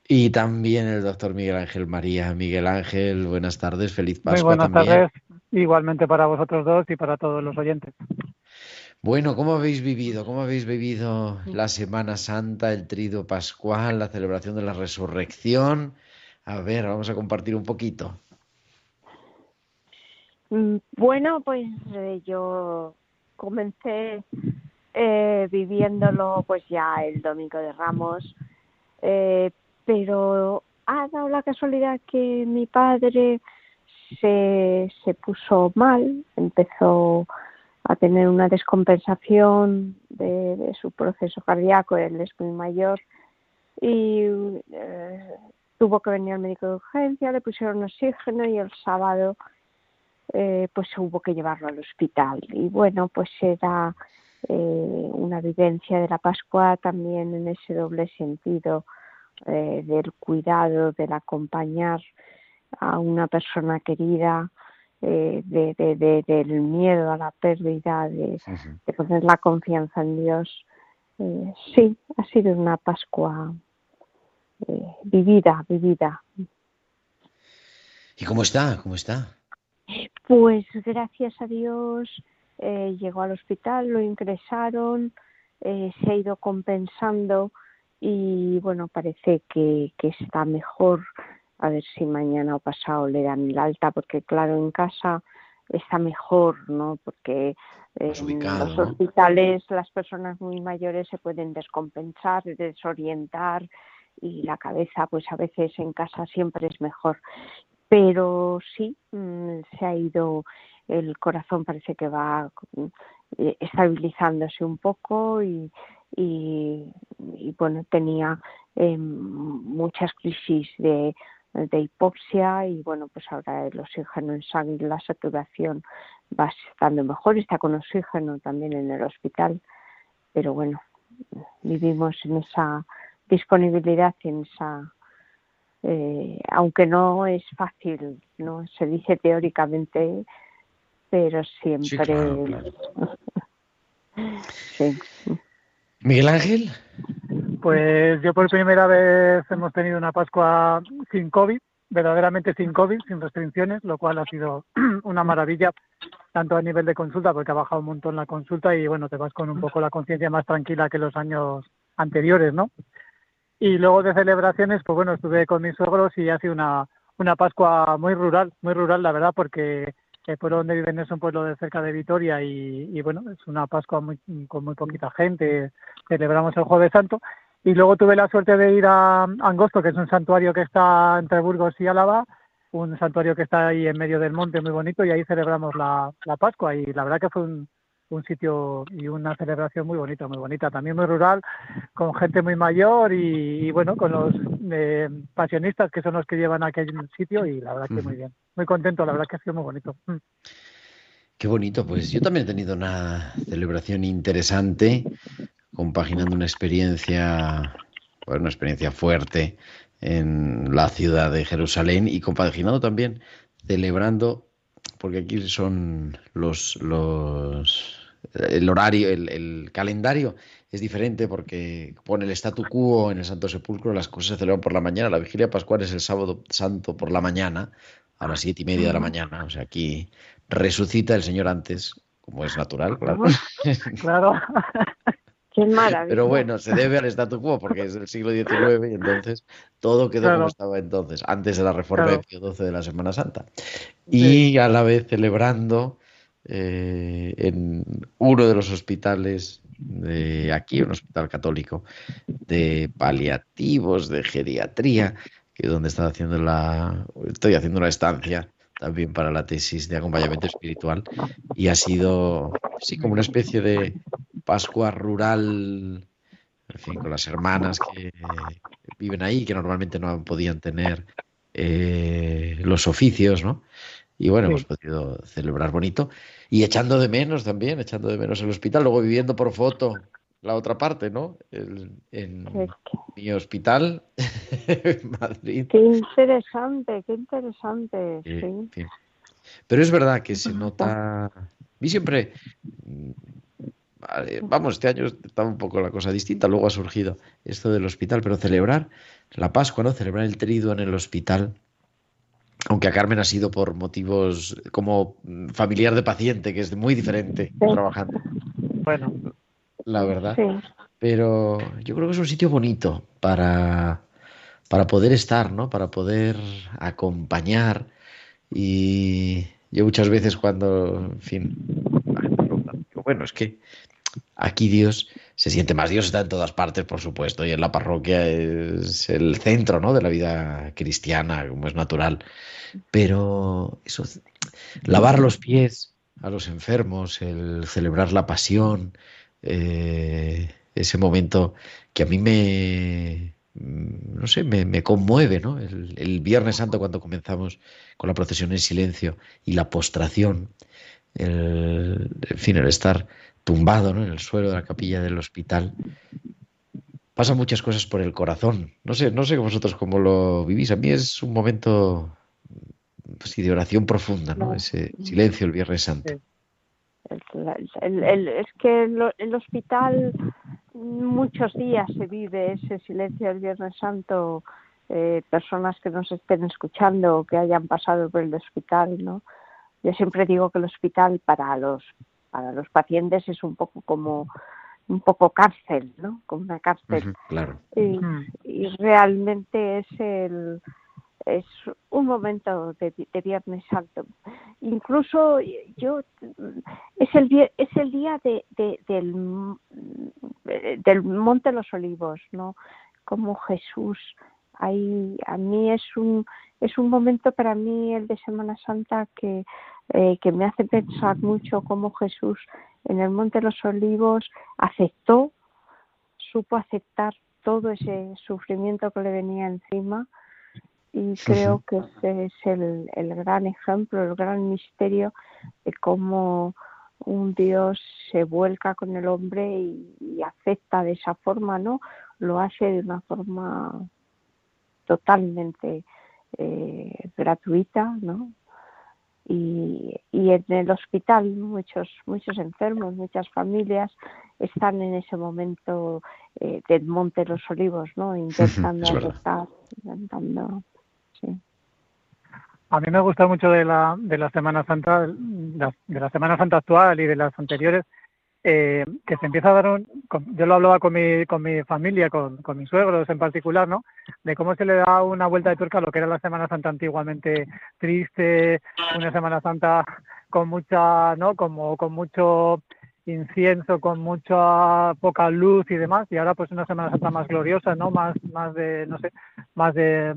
Y también el doctor Miguel Ángel María. Miguel Ángel, buenas tardes, feliz Muy Pascua buenas también. tardes, igualmente para vosotros dos y para todos los oyentes. Bueno, ¿cómo habéis vivido? ¿Cómo habéis vivido la Semana Santa, el trido pascual, la celebración de la resurrección? A ver, vamos a compartir un poquito. Mm, Bueno, pues eh, yo comencé eh, viviéndolo pues ya el domingo de Ramos, eh, pero ha dado la casualidad que mi padre se, se puso mal, empezó a tener una descompensación de, su proceso cardíaco, él es muy mayor, y eh, tuvo que venir al médico de urgencia, le pusieron oxígeno y el sábado eh, pues hubo que llevarlo al hospital. Y bueno, pues era eh, una vivencia de la Pascua también en ese doble sentido eh, del cuidado, del acompañar a una persona querida, eh, de, de- de- del miedo a la pérdida, de, de poner la confianza en Dios. Sí, ha sido una Pascua vivida, vivida. ¿Y cómo está? ¿Cómo está? Pues gracias a Dios eh, llegó al hospital, lo ingresaron, eh, se ha ido compensando y bueno, parece que, que está mejor. A ver si mañana o pasado le dan el alta, porque claro, en casa está mejor, ¿no? Porque eh, en los ¿no? hospitales las personas muy mayores se pueden descompensar, desorientar y la cabeza pues a veces en casa siempre es mejor pero sí mm, se ha ido el corazón parece que va mm, eh, estabilizándose un poco y, bueno tenía eh, muchas crisis de, de hipoxia y bueno pues ahora el oxígeno en sangre la saturación va estando mejor está con oxígeno también en el hospital pero bueno vivimos en esa disponibilidad en esa eh, aunque no es fácil, no se dice teóricamente, pero siempre. claro, claro. Sí. Miguel Ángel. Pues yo por primera vez hemos tenido una Pascua sin COVID, verdaderamente sin COVID, sin restricciones, lo cual ha sido una maravilla, tanto a nivel de consulta, porque ha bajado un montón la consulta y bueno, te vas con un poco la conciencia más tranquila que los años anteriores, ¿no? Y luego de celebraciones, pues bueno, estuve con mis suegros y ha sido una, una Pascua muy rural, muy rural, la verdad, porque el pueblo donde viven es un pueblo de cerca de Vitoria y, y bueno, es una Pascua muy, con muy poquita gente, celebramos el Jueves Santo. Y luego tuve la suerte de ir a Angosto, que es un santuario que está entre Burgos y Álava, un santuario que está ahí en medio del monte muy bonito y ahí celebramos la, la Pascua y la verdad que fue un, un sitio y una celebración muy bonita, muy bonita, también muy rural, con gente muy mayor y, y bueno, con los eh, pasionistas que son los que llevan a aquel sitio y la verdad que muy bien, muy contento, la verdad que ha sido muy bonito. Mm. Qué bonito, pues yo también he tenido una celebración interesante, compaginando una experiencia, bueno, una experiencia fuerte en la ciudad de Jerusalén y compaginando también celebrando, porque aquí son los, los el horario, el, el, calendario es diferente porque pone el statu quo en el Santo Sepulcro, las cosas se celebran por la mañana, la vigilia pascual es el sábado santo por la mañana, a las siete y media de la mañana, o sea, aquí resucita el Señor antes, como es natural, claro. Claro. Qué maravilla. Pero bueno, se debe al statu quo porque es del siglo XIX y entonces todo quedó como Claro. estaba entonces, antes de la reforma Claro. de Pío XII de la Semana Santa. Y a la vez celebrando eh, en uno de los hospitales de aquí, un hospital católico de paliativos, de geriatría, que es donde estaba haciendo la, estoy haciendo una estancia también para la tesis de acompañamiento espiritual y ha sido sí como una especie de Pascua rural, en fin, con las hermanas que viven ahí, que normalmente no podían tener eh, los oficios, ¿no? Y bueno, Sí. hemos podido celebrar bonito y echando de menos también, echando de menos el hospital, luego viviendo por foto la otra parte, ¿no? El- en Es mi hospital en Madrid. Qué interesante, qué interesante. Sí. Pero es verdad que se nota. A mí siempre. Vamos, este año estaba un poco la cosa distinta, luego ha surgido esto del hospital, pero celebrar la Pascua, ¿no? Celebrar el triduo en el hospital, aunque a Carmen ha sido por motivos como mm, familiar de paciente, que es muy diferente trabajando, Bueno, la verdad. Sí. Pero yo creo que es un sitio bonito para, para poder estar, ¿no? Para poder acompañar. Y yo muchas veces cuando, en fin, bueno, es que aquí Dios se siente más. Dios está en todas partes, por supuesto, y en la parroquia es el centro, ¿no? de la vida cristiana, como es natural. Pero eso, lavar los pies a los enfermos, el celebrar la pasión, eh, ese momento que a mí me, no sé, me, me conmueve, ¿no? El, el Viernes Santo cuando comenzamos con la procesión en silencio y la postración, el, en fin, el estar tumbado ¿no? en el suelo de la capilla del hospital. Pasan muchas cosas por el corazón. No sé, no sé vosotros cómo lo vivís. A mí es un momento pues, sí, de oración profunda, ¿no? Ese silencio el Viernes Santo. El- es que en el hospital muchos días se vive ese silencio del Viernes Santo. eh, personas que nos estén escuchando o que hayan pasado por el hospital, ¿no? Yo siempre digo que el hospital para los para los pacientes es un poco como un poco cárcel, ¿no? Como una cárcel. Claro. y, y realmente es el es un momento de, de Viernes Santo. Incluso yo es el es el día de, de- del del Monte de los Olivos, ¿no? Como Jesús ahí a mí es un es un momento para mí el de Semana Santa que eh, que me hace pensar mucho cómo Jesús en el Monte de los Olivos aceptó supo aceptar todo ese sufrimiento que le venía encima y creo que ese es el, el gran ejemplo, el gran misterio de cómo un Dios se vuelca con el hombre y, y acepta de esa forma, ¿no? Lo hace de una forma totalmente eh, gratuita, ¿no? Y, y en el hospital muchos muchos enfermos, muchas familias están en ese momento eh, del Monte de los Olivos, ¿no? Intentando aceptar, intentando, sí. A mí me gusta mucho de la, de la Semana Santa, de la, de la Semana Santa actual y de las anteriores, eh, que se empieza a dar un, yo lo hablaba con mi, con mi familia, con, con mis suegros en particular, ¿no? De cómo se le da una vuelta de tuerca a lo que era la Semana Santa antiguamente triste, una Semana Santa con mucha, ¿no? Como con mucho incienso, con mucha poca luz y demás, y ahora pues una Semana Santa más gloriosa, ¿no? Más, más de, no sé, más de,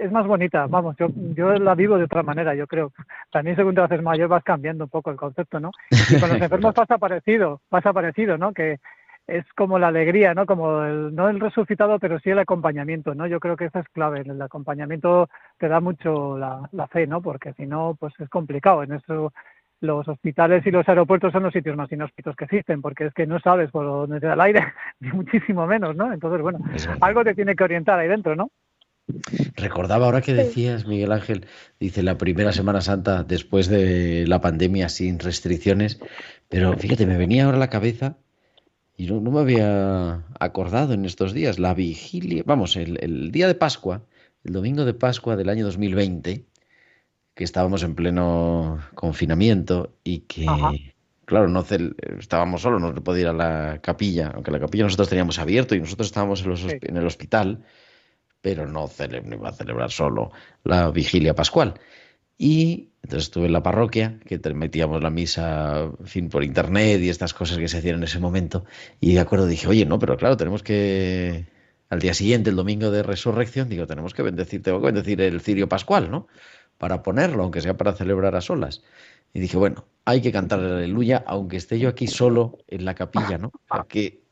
es más bonita, vamos, yo, yo la vivo de otra manera, yo creo. También según te haces mayor vas cambiando un poco el concepto, ¿no? Y con los enfermos pasa parecido, pasa parecido, ¿no? Que es como la alegría, ¿no? Como el, no el resucitado, pero sí el acompañamiento, ¿no? Yo creo que eso es clave. El acompañamiento te da mucho la, la fe, ¿no? Porque si no, pues es complicado. En eso los hospitales y los aeropuertos son los sitios más inhóspitos que existen, porque es que no sabes por dónde te da el aire, ni muchísimo menos, ¿no? Entonces, bueno, algo te tiene que orientar ahí dentro, ¿no? Recordaba ahora que decías, Miguel Ángel, dice la primera Semana Santa después de la pandemia sin restricciones, pero fíjate, me venía ahora a la cabeza y no, no me había acordado en estos días, la vigilia, vamos, el, el día de Pascua, el domingo de Pascua del año 2020, que estábamos en pleno confinamiento y que claro, no estábamos solos, no se podía ir a la capilla, aunque la capilla nosotros teníamos abierto y nosotros estábamos en, los hosp- en el hospital, pero no, no iba a celebrar solo la vigilia pascual. Y entonces estuve en la parroquia, que metíamos la misa, en fin, por internet y estas cosas que se hacían en ese momento. Y de acuerdo dije, oye, no, pero claro, tenemos que, al día siguiente, el domingo de resurrección, digo, tenemos que bendecir, tengo que bendecir el cirio pascual, ¿no? Para ponerlo, aunque sea para celebrar a solas. Y dije, bueno, hay que cantar el aleluya, aunque esté yo aquí solo en la capilla, ¿no? Sea, que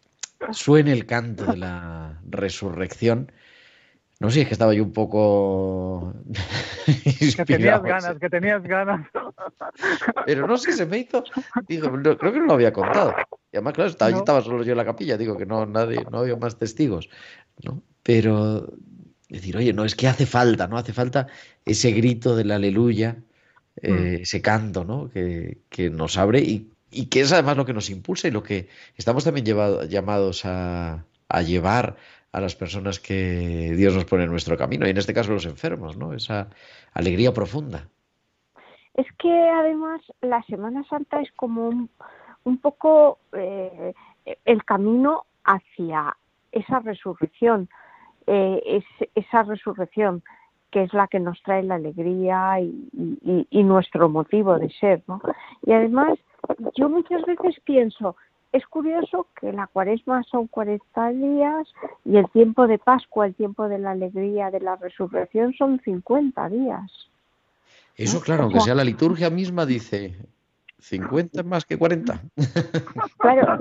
suene el canto de la resurrección. No sé, es que estaba yo un poco Que tenías ganas, que tenías ganas. pero no sé, se me hizo. Digo, no, creo que no lo había contado. Y además, claro, estaba, No. estaba solo yo en la capilla, digo que no, nadie, no había más testigos. ¿no? Pero decir, oye, no, es que hace falta, ¿no? Hace falta ese grito del aleluya, eh, ese canto, ¿no? Que, que nos abre y, y que es además lo que nos impulsa y lo que estamos también llevado- llamados a, a llevar a las personas que Dios nos pone en nuestro camino, y en este caso los enfermos, ¿no? Esa alegría profunda. Es que además la Semana Santa es como un, un poco eh, el camino hacia esa resurrección, eh, es, esa resurrección que es la que nos trae la alegría y, y- y nuestro motivo de ser, ¿no? Y además, yo muchas veces pienso, es curioso que la cuaresma son 40 días y el tiempo de Pascua, el tiempo de la alegría, de la resurrección son 50 días. Eso, claro, aunque sea la liturgia misma, dice 50 más que 40. Claro,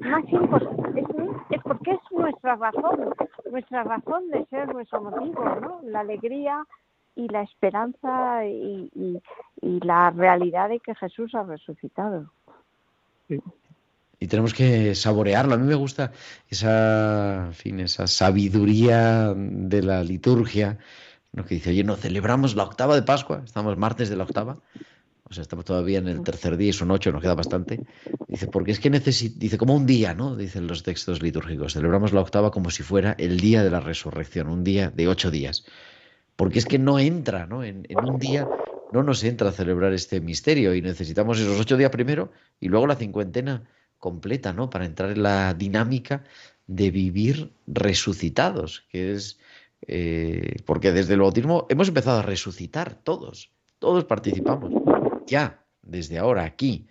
más importante, es, es porque es nuestra razón, nuestra razón de ser, nuestro motivo, ¿no? La alegría y la esperanza y, y- y la realidad de que Jesús ha resucitado. Y tenemos que saborearlo. A mí me gusta esa, en fin, esa sabiduría de la liturgia, ¿no? que dice, oye, no, celebramos la octava de Pascua, estamos martes de la octava, o sea, estamos todavía en el tercer día y son ocho, nos queda bastante. Dice, porque es que necesita, dice, como un día, ¿no? Dicen los textos litúrgicos, celebramos la octava como si fuera el día de la resurrección, un día de ocho días. Porque es que no entra, ¿no? En, en un día no nos entra a celebrar este misterio y necesitamos esos ocho días primero y luego la cincuentena completa, ¿no? Para entrar en la dinámica de vivir resucitados, que es eh, porque desde el bautismo hemos empezado a resucitar todos, todos participamos, ya, desde ahora, aquí.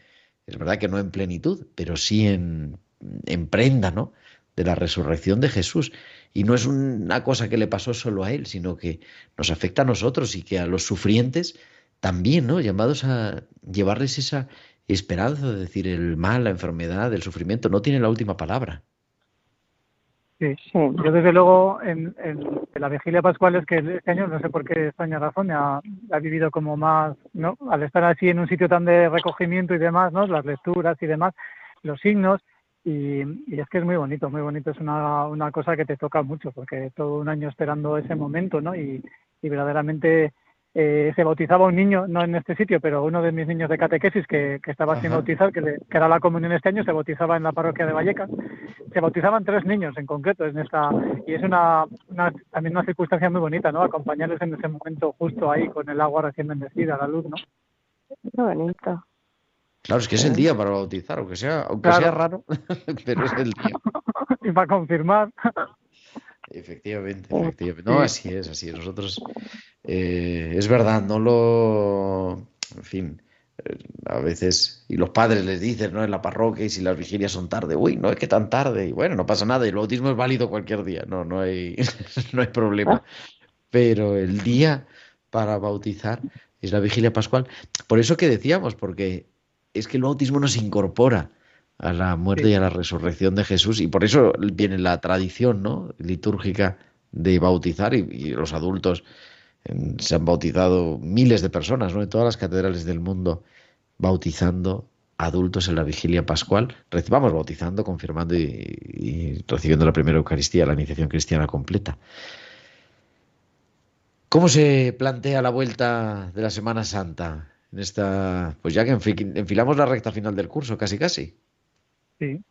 Es verdad que no en plenitud, pero sí en, en prenda, ¿no? De la resurrección de Jesús. Y no es una cosa que le pasó solo a él, sino que nos afecta a nosotros y que a los sufrientes también, ¿no? Llamados a llevarles esa esperanza de decir el mal, la enfermedad, el sufrimiento, no tiene la última palabra. Sí. Yo desde luego en, en- en la vigilia pascual es que este año, no sé por qué extraña razón, ha, ha vivido como más, ¿no? Al estar así en un sitio tan de recogimiento y demás, ¿no? Las lecturas y demás, los signos, y, y es que es muy bonito, muy bonito, es una, una cosa que te toca mucho, porque todo un año esperando ese momento, ¿no? Y, y verdaderamente eh, se bautizaba un niño, no en este sitio, pero uno de mis niños de catequesis que, que estaba sin bautizar, que, le- que era la comunión este año, se bautizaba en la parroquia de Vallecas. Se bautizaban tres niños en concreto en esta y es una, una- también una circunstancia muy bonita, ¿no? Acompañarles en ese momento justo ahí con el agua recién bendecida, la luz, ¿no? Qué bonito. Claro, es que es el día para bautizar, aunque sea, aunque Claro. sea raro, pero es el día. y para confirmar. Efectivamente, efectivamente. No, así es, así es. Nosotros, eh, es verdad, no lo. En fin, eh, a veces. Y los padres les dicen, ¿no? En la parroquia, y si las vigilias son tarde, uy, no es que tan tarde. Y bueno, no pasa nada. Y el bautismo es válido cualquier día, no, no hay, no hay problema. Pero el día para bautizar es la vigilia pascual. Por eso que decíamos, porque es que el bautismo nos incorpora a la muerte y a la resurrección de Jesús y por eso viene la tradición ¿no? litúrgica de bautizar y, y los adultos en- se han bautizado miles de personas ¿no? en todas las catedrales del mundo bautizando adultos en la vigilia pascual recibamos bautizando confirmando y, y recibiendo la primera Eucaristía la iniciación cristiana completa ¿Cómo se plantea la vuelta de la Semana Santa? En esta, pues ya que enfi- enfilamos la recta final del curso, casi casi. Sí,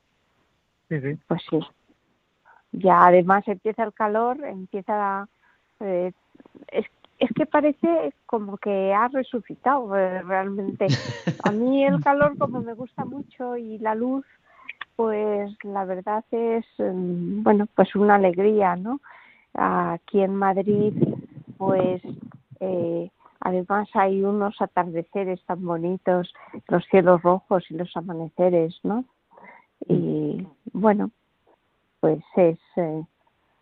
sí. Pues sí. Ya además empieza el calor, empieza eh, es, es que parece como que ha resucitado eh, realmente. A mí el calor como me gusta mucho y la luz, pues la verdad es, mm, bueno, pues una alegría, ¿no? Aquí en Madrid, pues eh, además hay unos atardeceres tan bonitos, los cielos rojos y los amaneceres, ¿no? Y bueno, pues es... Eh,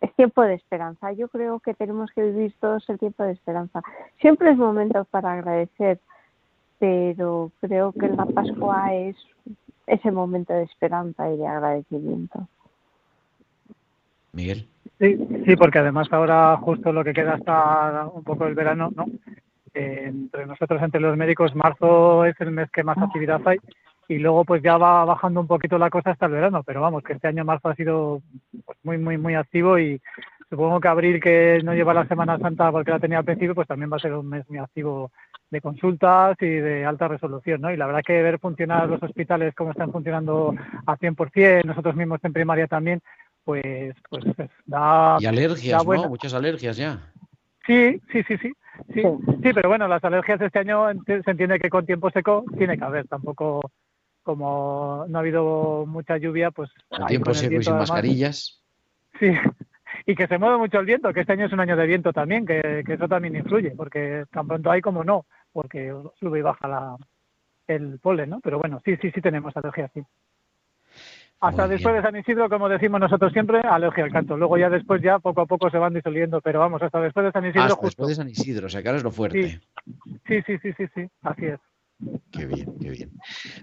es tiempo de esperanza. Yo creo que tenemos que vivir todos el tiempo de esperanza. Siempre es momento para agradecer, pero creo que la Pascua es ese momento de esperanza y de agradecimiento. Miguel. Sí, sí, porque además ahora justo lo que queda hasta un poco el verano, ¿no? Eh, entre nosotros, entre los médicos, marzo es el mes que más actividad hay y luego pues ya va bajando un poquito la cosa hasta el verano, pero vamos, que este año marzo ha sido pues, muy, muy, muy activo y supongo que abril, que no lleva la Semana Santa porque la tenía al principio, pues también va a ser un mes muy activo de consultas y de alta resolución, ¿no? Y la verdad que ver funcionar los hospitales como están funcionando a 100%, nosotros mismos en primaria también, pues, pues, pues da... Y alergias, ¿no? Muchas alergias ya. Sí, sí, sí, sí. Sí, sí, pero bueno, las alergias este año se entiende que con tiempo seco tiene que haber, tampoco como no ha habido mucha lluvia, pues... El tiempo seco y sin mascarillas. Sí, y que se mueve mucho el viento, que este año es un año de viento también, que, que eso también influye, porque tan pronto hay como no, porque sube y baja la, el polen, ¿no? Pero bueno, sí, sí, sí tenemos alergia, sí. Hasta después de San Isidro, como decimos nosotros siempre, alergia al canto. Luego ya después ya poco a poco se van disolviendo, pero vamos, hasta después de San Isidro hasta justo. después de San Isidro, o sea que ahora es lo fuerte. Sí, sí, sí, sí, sí, así es. Qué bien, qué bien.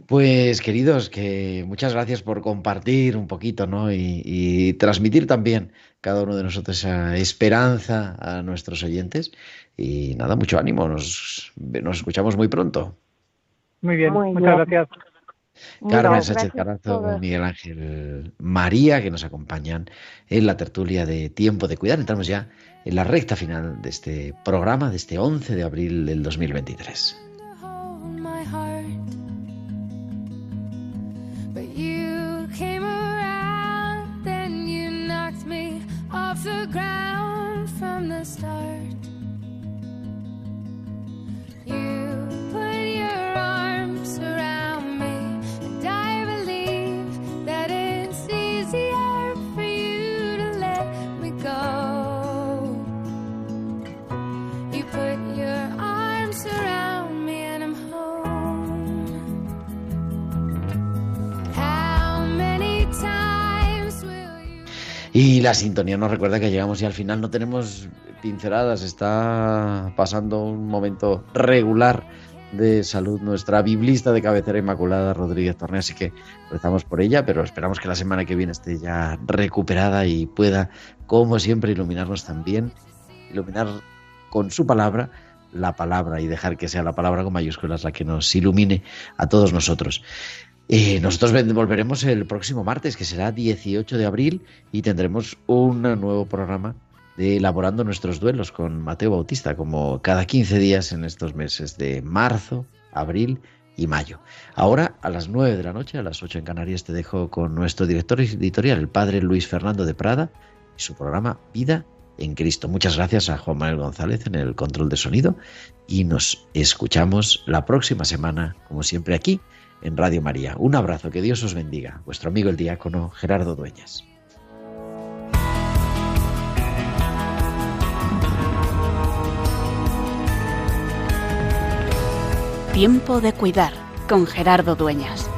Pues queridos, que muchas gracias por compartir un poquito, ¿no? Y, y, transmitir también cada uno de nosotros esa esperanza a nuestros oyentes. Y nada, mucho ánimo. Nos, nos escuchamos muy pronto. Muy bien, Muy muchas bien. gracias. Carmen Sánchez Carazo. Miguel Ángel María, que nos acompañan en la tertulia de Tiempo de Cuidar. Entramos ya en la recta final de este programa, de este 11 de abril del 2023. Y la sintonía nos recuerda que llegamos ya al final, no tenemos pinceladas, está pasando un momento regular de salud nuestra biblista de cabecera Inmaculada Rodríguez Torneo, así que rezamos por ella, pero esperamos que la semana que viene esté ya recuperada y pueda, como siempre, iluminarnos también, iluminar con su palabra la palabra y dejar que sea la palabra con mayúsculas la que nos ilumine a todos nosotros. Nosotros volveremos el próximo martes, que será 18 de abril, y tendremos un nuevo programa de Elaborando nuestros duelos con Mateo Bautista, como cada 15 días en estos meses de marzo, abril y mayo. Ahora, a las 9 de la noche, a las 8 en Canarias, te dejo con nuestro director editorial, el padre Luis Fernando de Prada, y su programa Vida en Cristo. Muchas gracias a Juan Manuel González en el control de sonido y nos escuchamos la próxima semana, como siempre, aquí en Radio María. Un abrazo, que Dios os bendiga. Vuestro amigo el diácono Gerardo Dueñas. Tiempo de cuidar con Gerardo Dueñas.